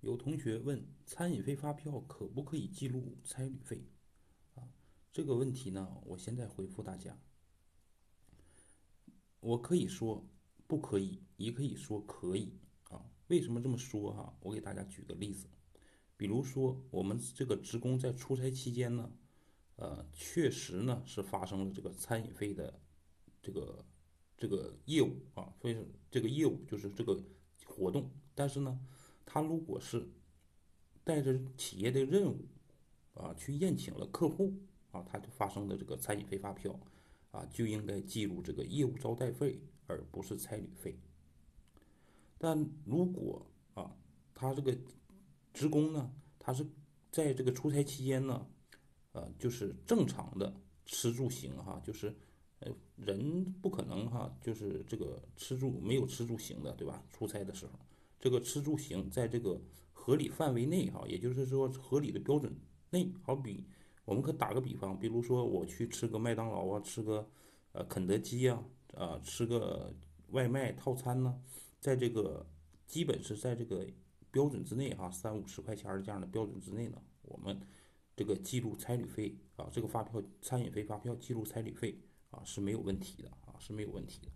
有同学问：餐饮费发票可不可以记录差旅费？啊，这个问题呢，我现在回复大家。我可以说不可以，也可以说可以啊。为什么这么说哈？我给大家举个例子，比如说我们这个职工在出差期间呢，呃，确实呢是发生了这个餐饮费的这个这个业务啊，所以这个业务就是这个活动，但是呢。他如果是带着企业的任务啊去宴请了客户啊，他就发生的这个餐饮费发票啊，就应该记录这个业务招待费，而不是差旅费。但如果啊，他这个职工呢，他是在这个出差期间呢，呃，就是正常的吃住行哈，就是呃人不可能哈，就是这个吃住没有吃住行的，对吧？出差的时候。这个吃住行在这个合理范围内哈，也就是说合理的标准内。好比我们可打个比方，比如说我去吃个麦当劳啊，吃个呃肯德基呀，啊吃个外卖套餐呢，在这个基本是在这个标准之内哈，三五十块钱这样的标准之内呢，我们这个记录差旅费啊，这个发票餐饮费发票记录差旅费啊是没有问题的啊是没有问题的。